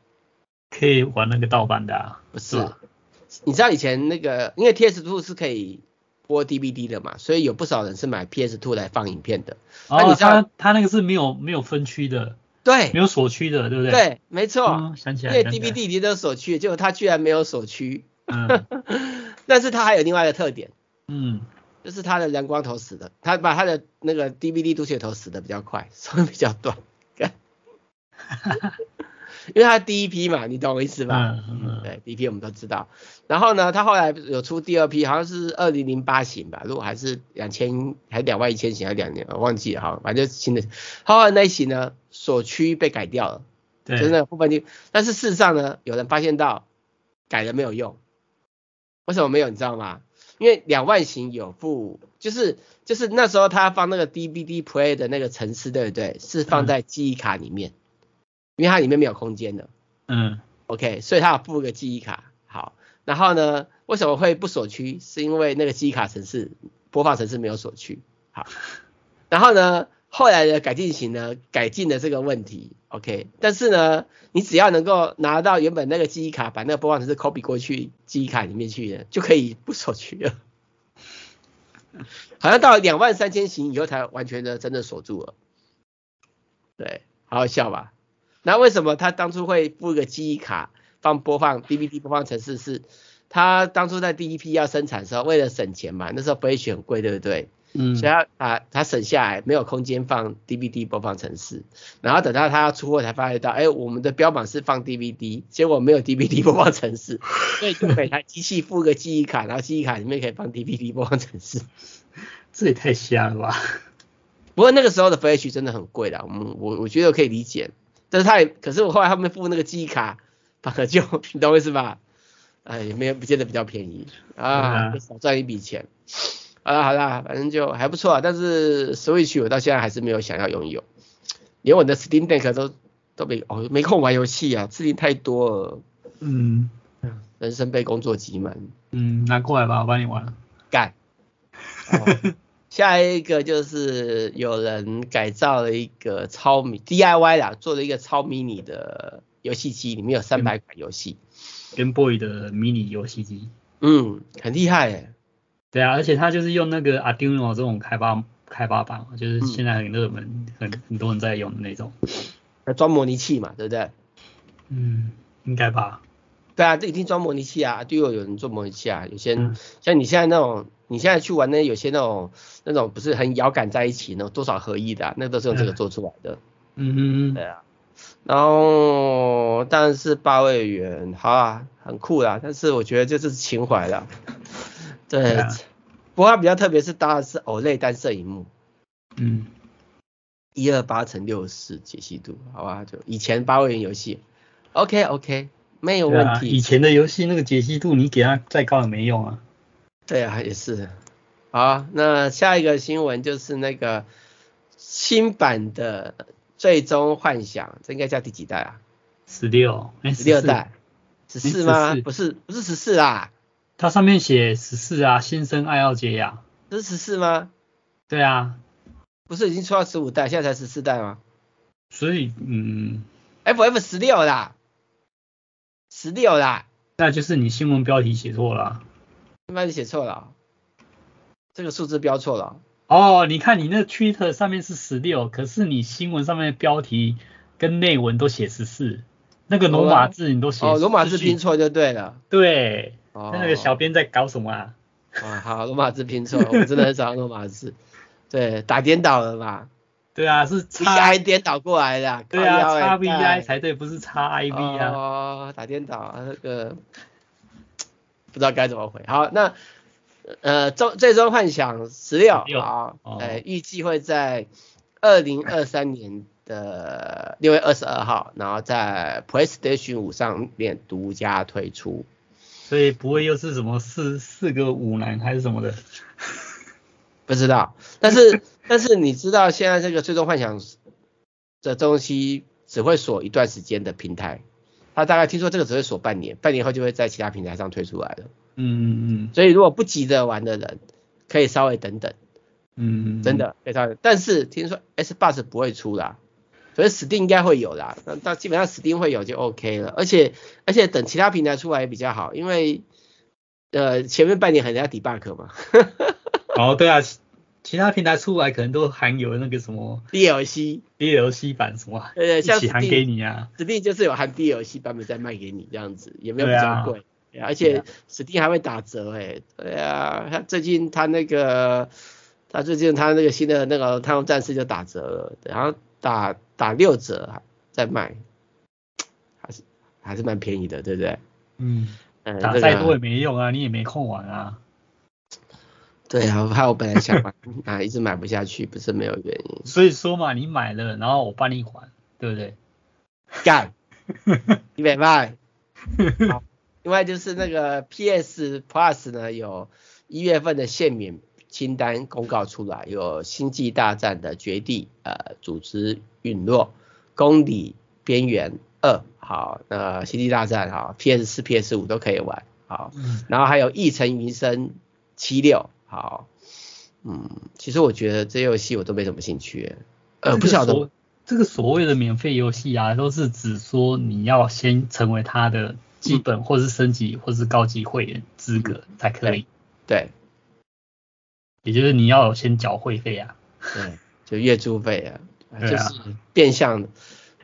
Speaker 4: 可以玩那个盗版的啊？
Speaker 3: 不是，你知道以前那个，因为 PS Two 是可以播 DVD 的嘛，所以有不少人是买 PS Two 来放影片的。
Speaker 4: 哦，你知道它那个是没有没有分区的。
Speaker 3: 对，
Speaker 4: 没有锁区的，对不对？
Speaker 3: 对，没错。
Speaker 4: 嗯、想起来，
Speaker 3: 因为 DVD 里都有锁区，结果它居然没有锁区。
Speaker 4: 嗯。
Speaker 3: 但是它还有另外一个特点。
Speaker 4: 嗯。
Speaker 3: 就是它的蓝光头死的，它把它的那个 DVD 读写头死的比较快，所以比较短。因为他第一批嘛，你懂我意思吧？
Speaker 4: 嗯嗯。
Speaker 3: 对，第一批我们都知道。然后呢，他后来有出第二批，好像是二零零八型吧，如果还是两千，还是两万一千型，还是两年，我忘记了哈，反正新的。后来那一型呢，锁区被改掉了，
Speaker 4: 对，
Speaker 3: 就是那个部分就，但是事实上呢，有人发现到改了没有用，为什么没有？你知道吗？因为两万型有附，就是就是那时候他放那个 DVD Play 的那个程式，对不对？是放在记忆卡里面。嗯因为它里面没有空间的，
Speaker 4: 嗯
Speaker 3: ，OK，所以它要附一个记忆卡。好，然后呢，为什么会不锁区？是因为那个记忆卡程式播放程式没有锁区。好，然后呢，后来的改进型呢，改进了这个问题，OK，但是呢，你只要能够拿到原本那个记忆卡，把那个播放程式 copy 过去记忆卡里面去的，就可以不锁区了。好像到两万三千型以后才完全的真的锁住了。对，好好笑吧？那为什么他当初会附一个记忆卡放播放 DVD 播放程式？是他当初在第一批要生产的时候，为了省钱嘛，那时候 Flash 很贵，对不对？
Speaker 4: 嗯。
Speaker 3: 所以他把他省下来，没有空间放 DVD 播放程式，然后等到他要出货才发现到，哎，我们的标榜是放 DVD，结果没有 DVD 播放程式，所以就每台机器附个记忆卡，然后记忆卡里面可以放 DVD 播放程式。
Speaker 4: 这也太瞎了吧？
Speaker 3: 不过那个时候的 Flash 真的很贵的，我们我我觉得可以理解。但是他也，可是我后来他们付那个记忆卡，反而就 你懂我意思吧？哎，也没有不见得比较便宜啊，少赚一笔钱。好啦好啦，反正就还不错啊。但是 Switch 我到现在还是没有想要拥有，连我的 Steam Deck 都都没哦没空玩游戏啊，事情太多了。
Speaker 4: 嗯，
Speaker 3: 人生被工作挤满。
Speaker 4: 嗯，拿过来吧，我帮你玩。
Speaker 3: 干。哦 下一个就是有人改造了一个超迷 DIY 啦，做了一个超迷你的游戏机，里面有三百款游戏。
Speaker 4: Game Boy 的迷你游戏机。
Speaker 3: 嗯，很厉害诶。
Speaker 4: 对啊，而且它就是用那个 Arduino 这种开发开发版，就是现在很热门，很、嗯、很多人在用的那种。
Speaker 3: 装模拟器嘛，对不对？
Speaker 4: 嗯，应该吧。
Speaker 3: 对啊，这一定装模拟器啊，，Arduino，有人做模拟器啊。有些、嗯、像你现在那种，你现在去玩那有些那种那种不是很遥感在一起那种多少合一的、啊，那都是用这个做出来的。
Speaker 4: 嗯嗯嗯。
Speaker 3: 对啊。然后当然是八位元，好啊，很酷啦。但是我觉得这就是情怀了。对。对啊、不过它比较特别是搭的是 OLED 单色萤幕。
Speaker 4: 嗯。
Speaker 3: 一二八乘六十四解析度，好吧，就以前八位元游戏，OK OK，没有问题。
Speaker 4: 啊、以前的游戏那个解析度，你给它再高也没用啊。
Speaker 3: 对啊，也是。好，那下一个新闻就是那个新版的《最终幻想》，这应该叫第几代啊？
Speaker 4: 十六，
Speaker 3: 十六代，十四吗？不是，不是十四啊。
Speaker 4: 它上面写十四啊，新生爱奥杰亚。
Speaker 3: 这是十四吗？
Speaker 4: 对啊。
Speaker 3: 不是已经出到十五代，现在才十四代吗？
Speaker 4: 所以，嗯
Speaker 3: ，FF 十六啦，十六啦，
Speaker 4: 那就是你新闻标题写错了。
Speaker 3: 新闻标题写错了，这个数字标错了。
Speaker 4: 哦，你看你那 Twitter 上面是十六，可是你新闻上面的标题跟内文都写十四，那个罗马字你都写。
Speaker 3: 哦，罗马字拼错就对了。
Speaker 4: 对。哦。那个小编在搞什么啊？
Speaker 3: 啊，好，罗马字拼错，我真的很少用罗马字。对，打颠倒了嘛？
Speaker 4: 对啊，是
Speaker 3: V I 颠倒过来的。
Speaker 4: 对啊，叉 V I 才对，不是叉 I V 啊。
Speaker 3: 哦，打颠倒，那个不知道该怎么回。好，那呃，终最终幻想十六，好，呃，预计会在二零二三年的六月二十二号，然后在 PlayStation 五上面独家推出。
Speaker 4: 所以不会又是什么四四个五男还是什么的？
Speaker 3: 不知道，但是 但是你知道现在这个最终幻想的东西只会锁一段时间的平台，他大概听说这个只会锁半年，半年后就会在其他平台上推出来了。
Speaker 4: 嗯嗯嗯。
Speaker 3: 所以如果不急着玩的人，可以稍微等等。
Speaker 4: 嗯嗯。
Speaker 3: 真的可以稍微，但是听说 Xbox 不会出啦，所以 Steam 应该会有啦。那那基本上 Steam 会有就 OK 了，而且而且等其他平台出来也比较好，因为呃前面半年很要 debug 嘛。
Speaker 4: 哦，对啊。其他平台出来可能都含有那个什么
Speaker 3: DLC
Speaker 4: DLC 版什么，
Speaker 3: 对对，像
Speaker 4: 一起含给你啊
Speaker 3: ，Steam 就是有含 DLC 版本再卖给你这样子，也没有比较贵？啊，而且 Steam 还会打折哎，对啊，他最近他那个他最近他那个新的那个太空战士就打折了，然后打打六折再卖，还是还是蛮便宜的，对不对？
Speaker 4: 嗯，打再多也没用啊，你也没空玩啊。
Speaker 3: 对啊，怕 我本来想买 啊，一直买不下去，不是没有原因。
Speaker 4: 所以说嘛，你买了，然后我帮你还，对不对？
Speaker 3: 干，你没卖。好，另外就是那个 PS Plus 呢，有一月份的限免清单公告出来，有《星际大战》的绝地呃组织陨落、公理边缘二，好，那《星际大战》好，PS 四、PS 五都可以玩，好，然后还有《异尘余生七六》。好，嗯，其实我觉得这游戏我都没什么兴趣，呃，不晓得。
Speaker 4: 这个所谓的免费游戏啊，都是指说你要先成为它的基本或是升级或是高级会员资格才可以，
Speaker 3: 对，
Speaker 4: 也就是你要先缴会费啊，
Speaker 3: 对，就月租费啊，就是变相的，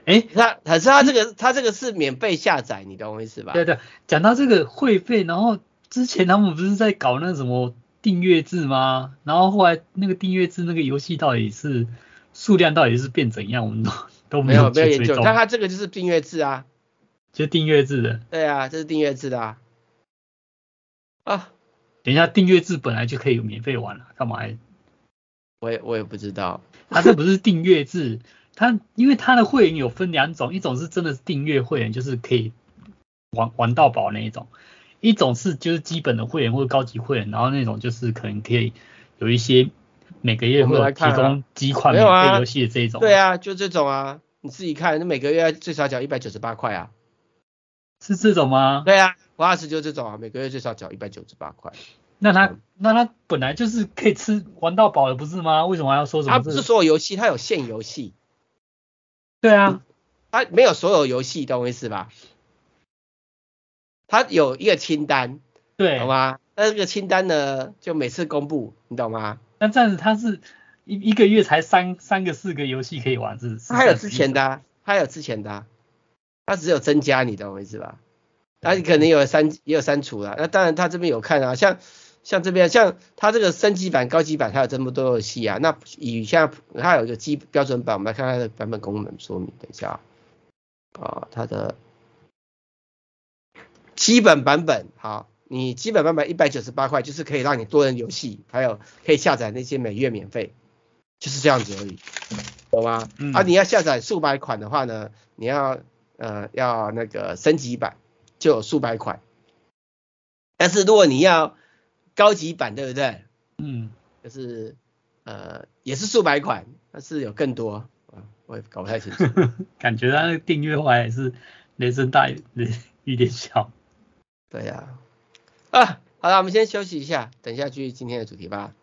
Speaker 4: 哎，
Speaker 3: 他可是他这个他这个是免费下载，你懂我意思吧？
Speaker 4: 对对，讲到这个会费，然后之前他们不是在搞那什么？订阅制吗？然后后来那个订阅制那个游戏到底是数量到底是变怎样？我们都 都没有
Speaker 3: 没有研究。但它这个就是订阅制啊，
Speaker 4: 就订阅制的。
Speaker 3: 对啊，这是订阅制的啊。啊，
Speaker 4: 等一下，订阅制本来就可以有免费玩了，干嘛还？
Speaker 3: 我也我也不知道。
Speaker 4: 它这不是订阅制，它因为它的会员有分两种，一种是真的是订阅会员，就是可以玩玩到饱那一种。一种是就是基本的会员或者高级会员，然后那种就是可能可以有一些每个月会提供几款免费游戏的这种。
Speaker 3: 对啊，就这种啊，你自己看，那每个月最少缴一百九十八块啊。
Speaker 4: 是这种吗？
Speaker 3: 对啊，我二十就这种啊，每个月最少缴一百九十八块。
Speaker 4: 那他那他本来就是可以吃玩到饱的不是吗？为什么还要说什么？
Speaker 3: 他不是所有游戏，他有限游戏。
Speaker 4: 对啊，
Speaker 3: 他没有所有游戏，懂我意思吧？他有一个清单，
Speaker 4: 对，
Speaker 3: 懂吗？那这个清单呢，就每次公布，你懂吗？
Speaker 4: 那这样子他是一一个月才三三个四个游戏可以玩，是？
Speaker 3: 他还有之前的、啊，他有之前的、啊，他只有增加，你懂我意思吧？那你可能有删也有删除了，那当然他这边有看啊，像像这边像他这个升级版、高级版，它有这么多游戏啊。那以下它有一个基标准版，我们来看它的版本功能说明，等一下啊，啊，它的基本版本好。你基本版本一百九十八块，就是可以让你多人游戏，还有可以下载那些每月免费，就是这样子而已，懂吗？嗯、啊，你要下载数百款的话呢，你要呃要那个升级版就有数百款，但是如果你要高级版，对不对？嗯，就是呃也是数百款，但是有更多啊，我也搞不太清楚。
Speaker 4: 感觉他那个订阅话还是雷声大雨点小。
Speaker 3: 对呀、啊。好了，我们先休息一下，等一下继续今天的主题吧。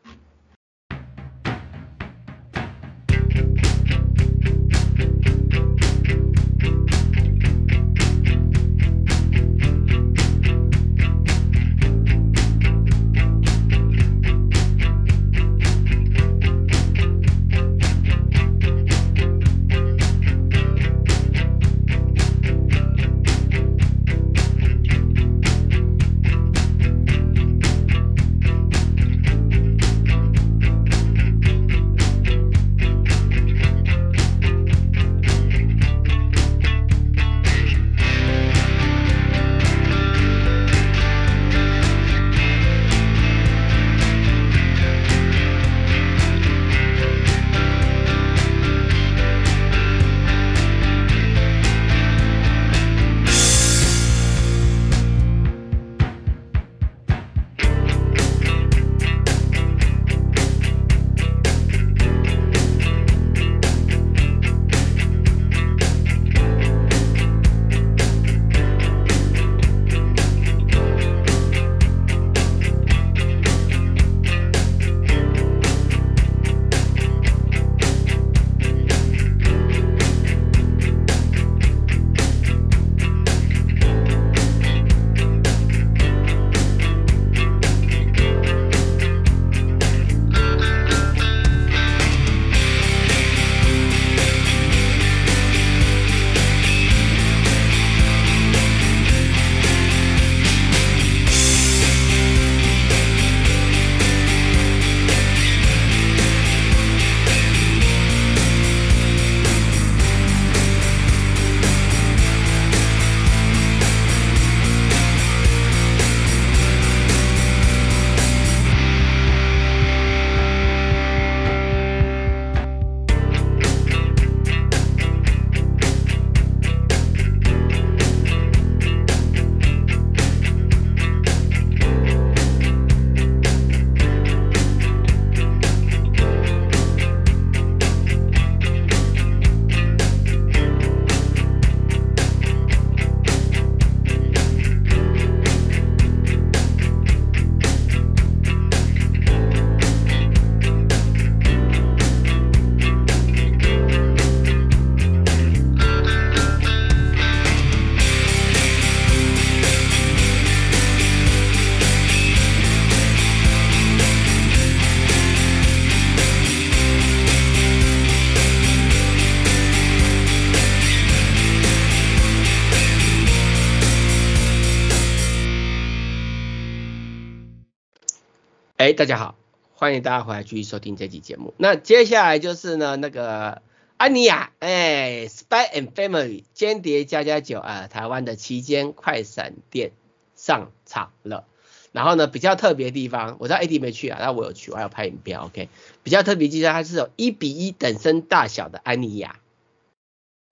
Speaker 3: 大家好，欢迎大家回来继续收听这期节目。那接下来就是呢，那个安妮亚，哎，Spy and Family 间谍加加酒啊，台湾的旗舰快闪店上场了。然后呢，比较特别的地方，我知道 AD 没去啊，但我有去，我还有拍影片，OK。比较特别地方，它是有一比一等身大小的安妮亚。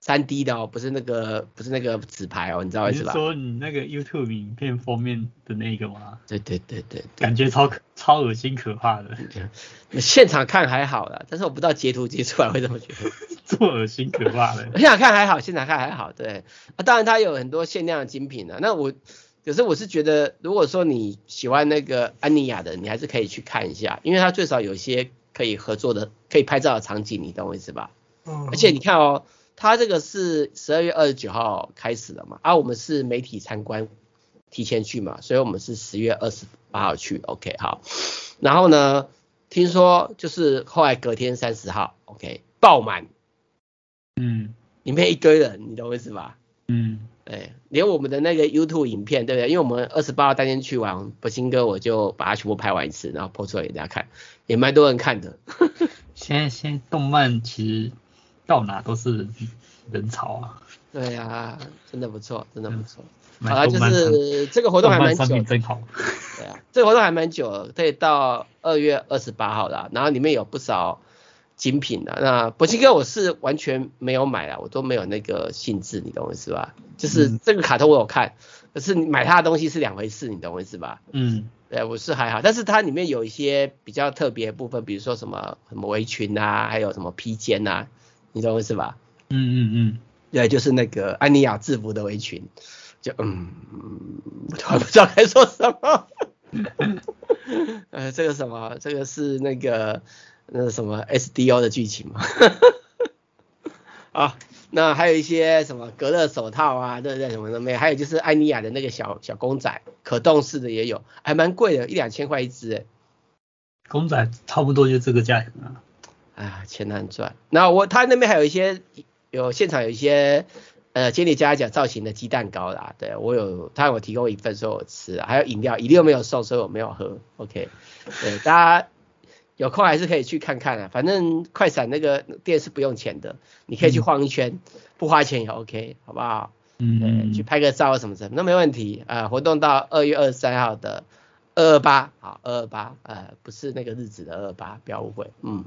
Speaker 3: 三 D 的哦，不是那个，不是那个纸牌哦，你知道意思吧？
Speaker 4: 你是说你那个 YouTube 影片封面的那个吗？
Speaker 3: 对对对对，对，
Speaker 4: 感觉超超恶心可怕的。
Speaker 3: 现场看还好啦，但是我不知道截图截出来会怎么觉得。
Speaker 4: 这么恶心可怕的。
Speaker 3: 现场看还好，现场看还好，对。啊，当然它有很多限量的精品啊。那我可是我是觉得，如果说你喜欢那个安妮亚的，你还是可以去看一下，因为它最少有一些可以合作的、可以拍照的场景，你懂我意思吧？嗯。而且你看哦。它这个是十二月二十九号开始的嘛，啊，我们是媒体参观，提前去嘛，所以我们是十月二十八号去，OK，好，然后呢，听说就是后来隔天三十号，OK 爆满，
Speaker 4: 嗯，
Speaker 3: 里面一堆人，你懂我意思吧？
Speaker 4: 嗯，
Speaker 3: 哎，连我们的那个 YouTube 影片，对不对？因为我们二十八号当天去完博兴哥，我就把它全部拍完一次，然后 po 出来给大家看，也蛮多人看的。
Speaker 4: 现在现在动漫其实到哪都是人潮啊。
Speaker 3: 对啊，真的不错，真的不错。
Speaker 4: 嗯、
Speaker 3: 好了，就是这个活动还蛮久。
Speaker 4: 真好。
Speaker 3: 对啊，这个活动还蛮久，可以到二月二十八号啦，然后里面有不少精品的。那博兴哥我是完全没有买了，我都没有那个兴致，你懂我意思吧？就是这个卡通我有看，可是你买它的东西是两回事，你懂我意思吧？
Speaker 4: 嗯，
Speaker 3: 对，我是还好，但是它里面有一些比较特别的部分，比如说什么什么围裙啊，还有什么披肩啊，你懂我意思吧？
Speaker 4: 嗯嗯嗯。
Speaker 3: 对，就是那个安妮亚制服的围裙，就嗯，我不知道该说什么。呃，这个什么，这个是那个那个什么 SDO 的剧情嘛。啊，那还有一些什么隔热手套啊，对不对？什么都没有。还有就是安妮亚的那个小小公仔，可动式的也有，还蛮贵的，一两千块一只哎。
Speaker 4: 公仔差不多就这个价格啊。
Speaker 3: 哎呀，钱难赚。那我他那边还有一些。有现场有一些呃杰尼家家造型的鸡蛋糕啦，对我有他有提供一份，所以我吃，还有饮料，饮料没有送，所以我没有喝。OK，对，大家有空还是可以去看看啊，反正快闪那个店是不用钱的，你可以去晃一圈，嗯、不花钱也 OK，好不好？嗯，去拍个照什么什么都没问题。呃，活动到二月二十三号的二二八，好，二二八，呃，不是那个日子的二二八，不要误会，嗯。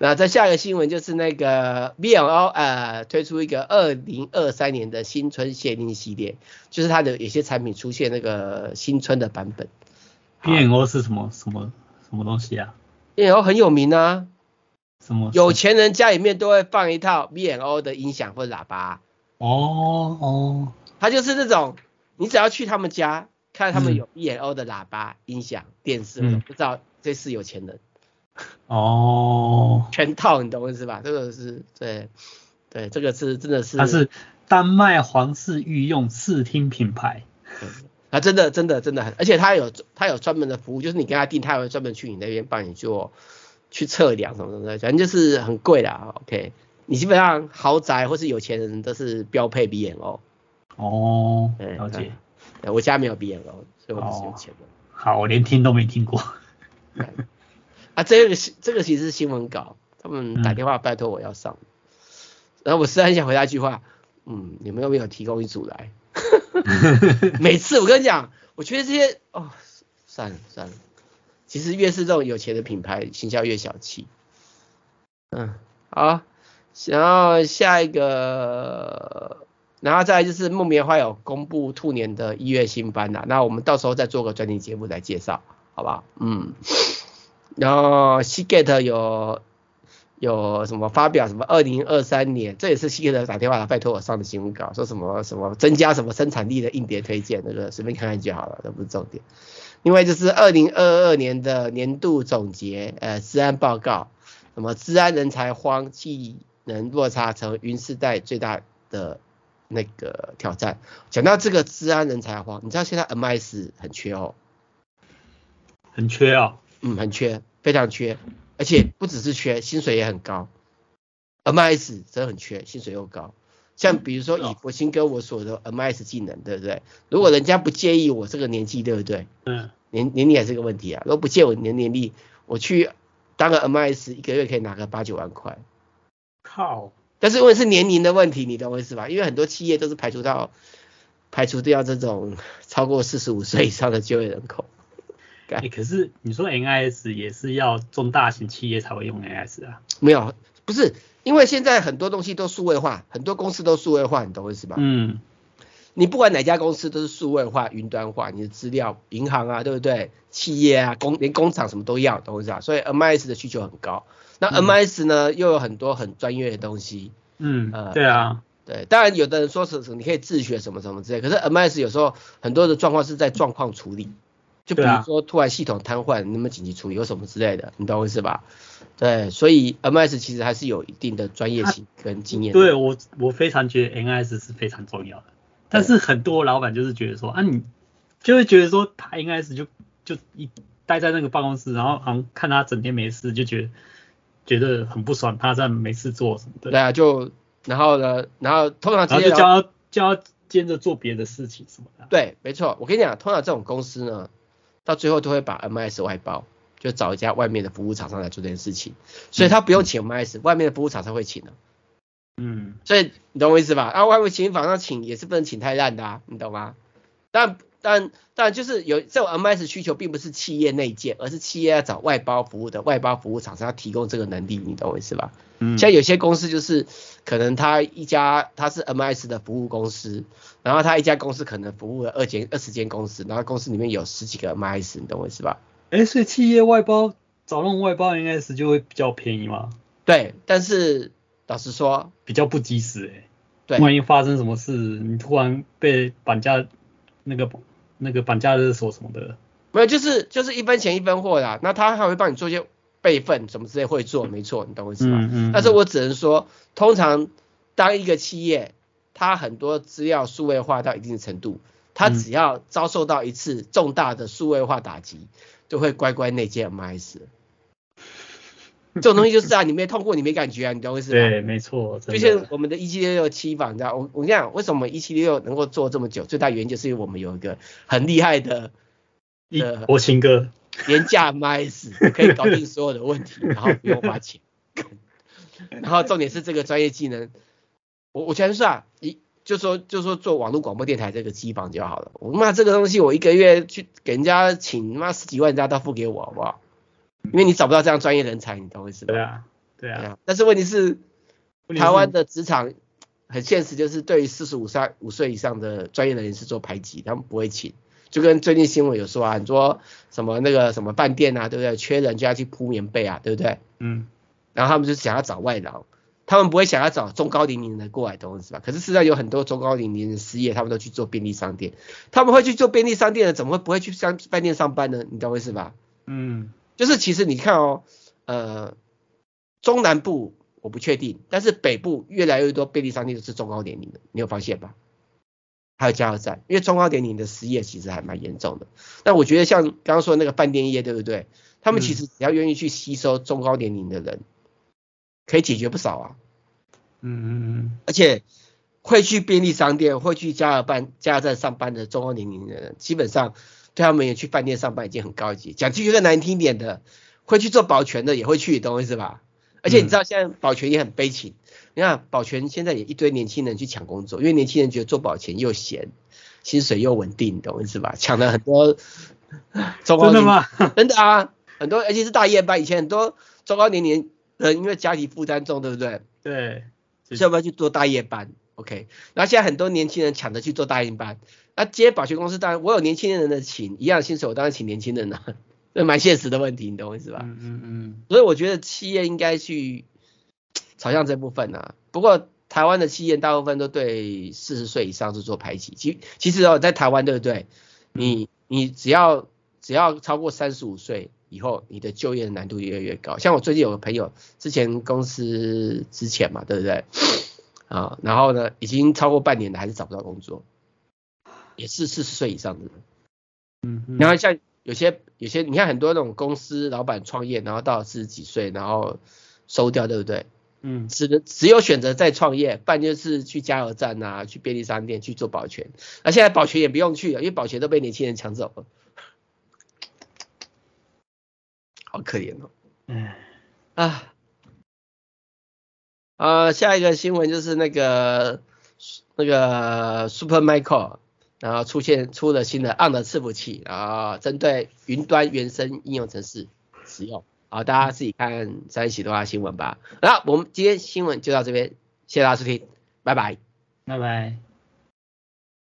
Speaker 3: 那再下一个新闻就是那个 B&O 呃推出一个二零二三年的新春限定系列，就是它的有些产品出现那个新春的版本。
Speaker 4: B&O 是什么什么什么东西啊
Speaker 3: ？B&O 很有名啊，
Speaker 4: 什么？
Speaker 3: 有钱人家里面都会放一套 B&O 的音响或者喇叭。
Speaker 4: 哦哦，
Speaker 3: 它就是那种，你只要去他们家看他们有 B&O 的喇叭、嗯、音响、电视，我不知道这是有钱人。
Speaker 4: 哦，
Speaker 3: 全套你懂我意思吧？这个是对，对，这个是真的是。
Speaker 4: 它是丹麦皇室御用视听品牌。
Speaker 3: 啊，真的真的真的很，而且他有他有专门的服务，就是你跟他订，他会专门去你那边帮你做去测量什么什么的，反正就是很贵的。OK，你基本上豪宅或是有钱人都是标配 B&O。
Speaker 4: 哦，了解。
Speaker 3: 我家没有 B&O，所以我不是有钱的。
Speaker 4: 好，我连听都没听过。
Speaker 3: 啊，这个这个其实是新闻稿，他们打电话拜托我要上，嗯、然后我实在很想回答一句话，嗯，你们有没有提供一组来？每次我跟你讲，我觉得这些哦，算了算了，其实越是这种有钱的品牌，形象越小气。嗯，好，然后下一个，然后再来就是木棉花有公布兔年的一月新番啦，那我们到时候再做个专题节目来介绍，好不好？嗯。然后 Seagate 有有什么发表什么二零二三年，这也是 Seagate 打电话来拜托我上的新闻稿，说什么什么增加什么生产力的硬碟推荐，那个随便看看就好了，这不是重点。另外就是二零二二年的年度总结，呃，治安报告，什么治安人才荒，技能落差成云世代最大的那个挑战。讲到这个治安人才荒，你知道现在 MIS 很缺哦，
Speaker 4: 很缺哦，
Speaker 3: 嗯，很缺。非常缺，而且不只是缺，薪水也很高。MIS 真的很缺，薪水又高。像比如说以博兴哥我所的 MIS 技能，对不对？如果人家不介意我这个年纪，对不对？
Speaker 4: 嗯。
Speaker 3: 年年龄也是个问题啊。如果不介意我年年龄，我去当个 MIS 一个月可以拿个八九万块。
Speaker 4: 靠！
Speaker 3: 但是因为是年龄的问题，你懂我意思吧？因为很多企业都是排除到排除掉这种超过四十五岁以上的就业人口。
Speaker 4: 哎、欸，可是你说 NIS 也是要中大型企业才会用 NIS 啊？
Speaker 3: 没有，不是，因为现在很多东西都数位化，很多公司都数位化，你懂我意思吧？
Speaker 4: 嗯。
Speaker 3: 你不管哪家公司都是数位化、云端化，你的资料、银行啊，对不对？企业啊，工连工厂什么都要，懂我意思吧？所以 MIS 的需求很高。那 MIS 呢，嗯、又有很多很专业的东西。
Speaker 4: 嗯，呃，对啊，
Speaker 3: 对，当然有的人说是，你可以自学什么什么之类，可是 MIS 有时候很多的状况是在状况处理。就比如说突然系统瘫痪，那么紧急处理有什么之类的，你懂我意思吧？对，所以 MIS 其实还是有一定的专业性跟经验。
Speaker 4: 对我，我非常觉得 MIS 是非常重要的，但是很多老板就是觉得说啊，你就会觉得说他 MIS 就就一待在那个办公室，然后好像看他整天没事，就觉得觉得很不爽，他在没事做什么的。
Speaker 3: 对啊，就然后呢，然后通常直接
Speaker 4: 就叫他叫他兼着做别的事情什么的。
Speaker 3: 对，没错，我跟你讲，通常这种公司呢，到最后都会把 MIS 外包，就找一家外面的服务厂商来做这件事情，所以他不用请 MIS，、嗯、外面的服务厂商会请的。
Speaker 4: 嗯，
Speaker 3: 所以你懂我意思吧？啊，外面请厂商请也是不能请太烂的啊，你懂吗？但但但就是有这种 MIS 需求，并不是企业内建，而是企业要找外包服务的外包服务厂商要提供这个能力，你懂我意思吧？嗯，像有些公司就是可能他一家他是 MIS 的服务公司，然后他一家公司可能服务了二间二十间公司，然后公司里面有十几个 MIS，你懂我意思吧？
Speaker 4: 哎，所以企业外包找那种外包 MIS 就会比较便宜吗？
Speaker 3: 对，但是。老实说，
Speaker 4: 比较不及时哎。
Speaker 3: 对，
Speaker 4: 万一发生什么事，你突然被绑架，那个那个绑架勒索什么的，
Speaker 3: 没有，就是就是一分钱一分货啦。那他还会帮你做一些备份什么之类会做，没错，你懂我意思吧？嗯，嗯，嗯。但是我只能说，通常当一个企业，它很多资料数位化到一定程度，它只要遭受到一次重大的数位化打击，就会乖乖内建 MIS。这种东西就是啊，你没痛过，你没感觉啊，你懂我意思吗？
Speaker 4: 对，没错。
Speaker 3: 就像我们的一七六六机房，你知道，我我跟你讲，为什么一七六六能够做这么久？最大原因就是因为我们有一个很厉害的
Speaker 4: 的国情哥
Speaker 3: 廉价 MIS 可以搞定所有的问题，然后不用花钱。然后重点是这个专业技能，我我全是啊，一就说就说做网络广播电台这个机房就好了。我妈这个东西，我一个月去给人家请妈十几万，人家都付给我，好不好？因为你找不到这样专业人才，你懂我意思吧？
Speaker 4: 对啊，对啊。对啊，
Speaker 3: 但是问题是，台湾的职场很现实，就是对于四十五岁五岁以上的专业人员是做排挤，他们不会请。就跟最近新闻有说啊，很多什么那个什么饭店啊，对不对？缺人就要去铺棉被啊，对不对？嗯。然后他们就想要找外劳，他们不会想要找中高龄年人过来，懂我意思吧？可是实际上有很多中高龄年人失业，他们都去做便利商店。他们会去做便利商店的，怎么会不会去商饭店上班呢？你懂我意思吧？嗯。就是其实你看哦，呃，中南部我不确定，但是北部越来越多便利商店都是中高年龄的，你有发现吧？还有加油站，因为中高年龄的失业其实还蛮严重的。但我觉得像刚刚说的那个饭店业，对不对？他们其实只要愿意去吸收中高年龄的人，可以解决不少啊。嗯嗯嗯。而且会去便利商店、会去加油站、加油站上班的中高年龄的人，基本上。对他们也去饭店上班已经很高级，讲句更难听点的，会去做保全的也会去，懂我意思吧？而且你知道现在保全也很悲情，你看保全现在也一堆年轻人去抢工作，因为年轻人觉得做保全又闲，薪水又稳定，懂我意思吧？抢了很多 中高年，真的吗？真的啊，很多而且是大夜班，以前很多中高年龄人因为家庭负担重，对不对？
Speaker 4: 对，所以
Speaker 3: 要不要去做大夜班？OK，然后现在很多年轻人抢着去做大夜班。那接保全公司，当然我有年轻人的请一样的薪水，我当然请年轻人了，这蛮现实的问题，你懂我意思吧？嗯嗯嗯。所以我觉得企业应该去朝向这部分啊。不过台湾的企业大部分都对四十岁以上是做排挤。其其实哦，在台湾对不对？你你只要只要超过三十五岁以后，你的就业的难度越来越高。像我最近有个朋友，之前公司之前嘛，对不对？啊，然后呢，已经超过半年了，还是找不到工作。也是四十岁以上的人，嗯，然后像有些有些，你看很多那种公司老板创业，然后到四十几岁，然后收掉，对不对？嗯，只能只有选择再创业，不然就是去加油站啊，去便利商店去做保全。那现在保全也不用去了，因为保全都被年轻人抢走了，好可怜哦。嗯啊啊，下一个新闻就是那个那个 Supermicro。然后出现出了新的 ARM 的伺服器，然后针对云端原生应用程式使用。好，大家自己看三喜的话新闻吧。好，我们今天新闻就到这边，谢谢大家收听，拜拜，
Speaker 4: 拜拜。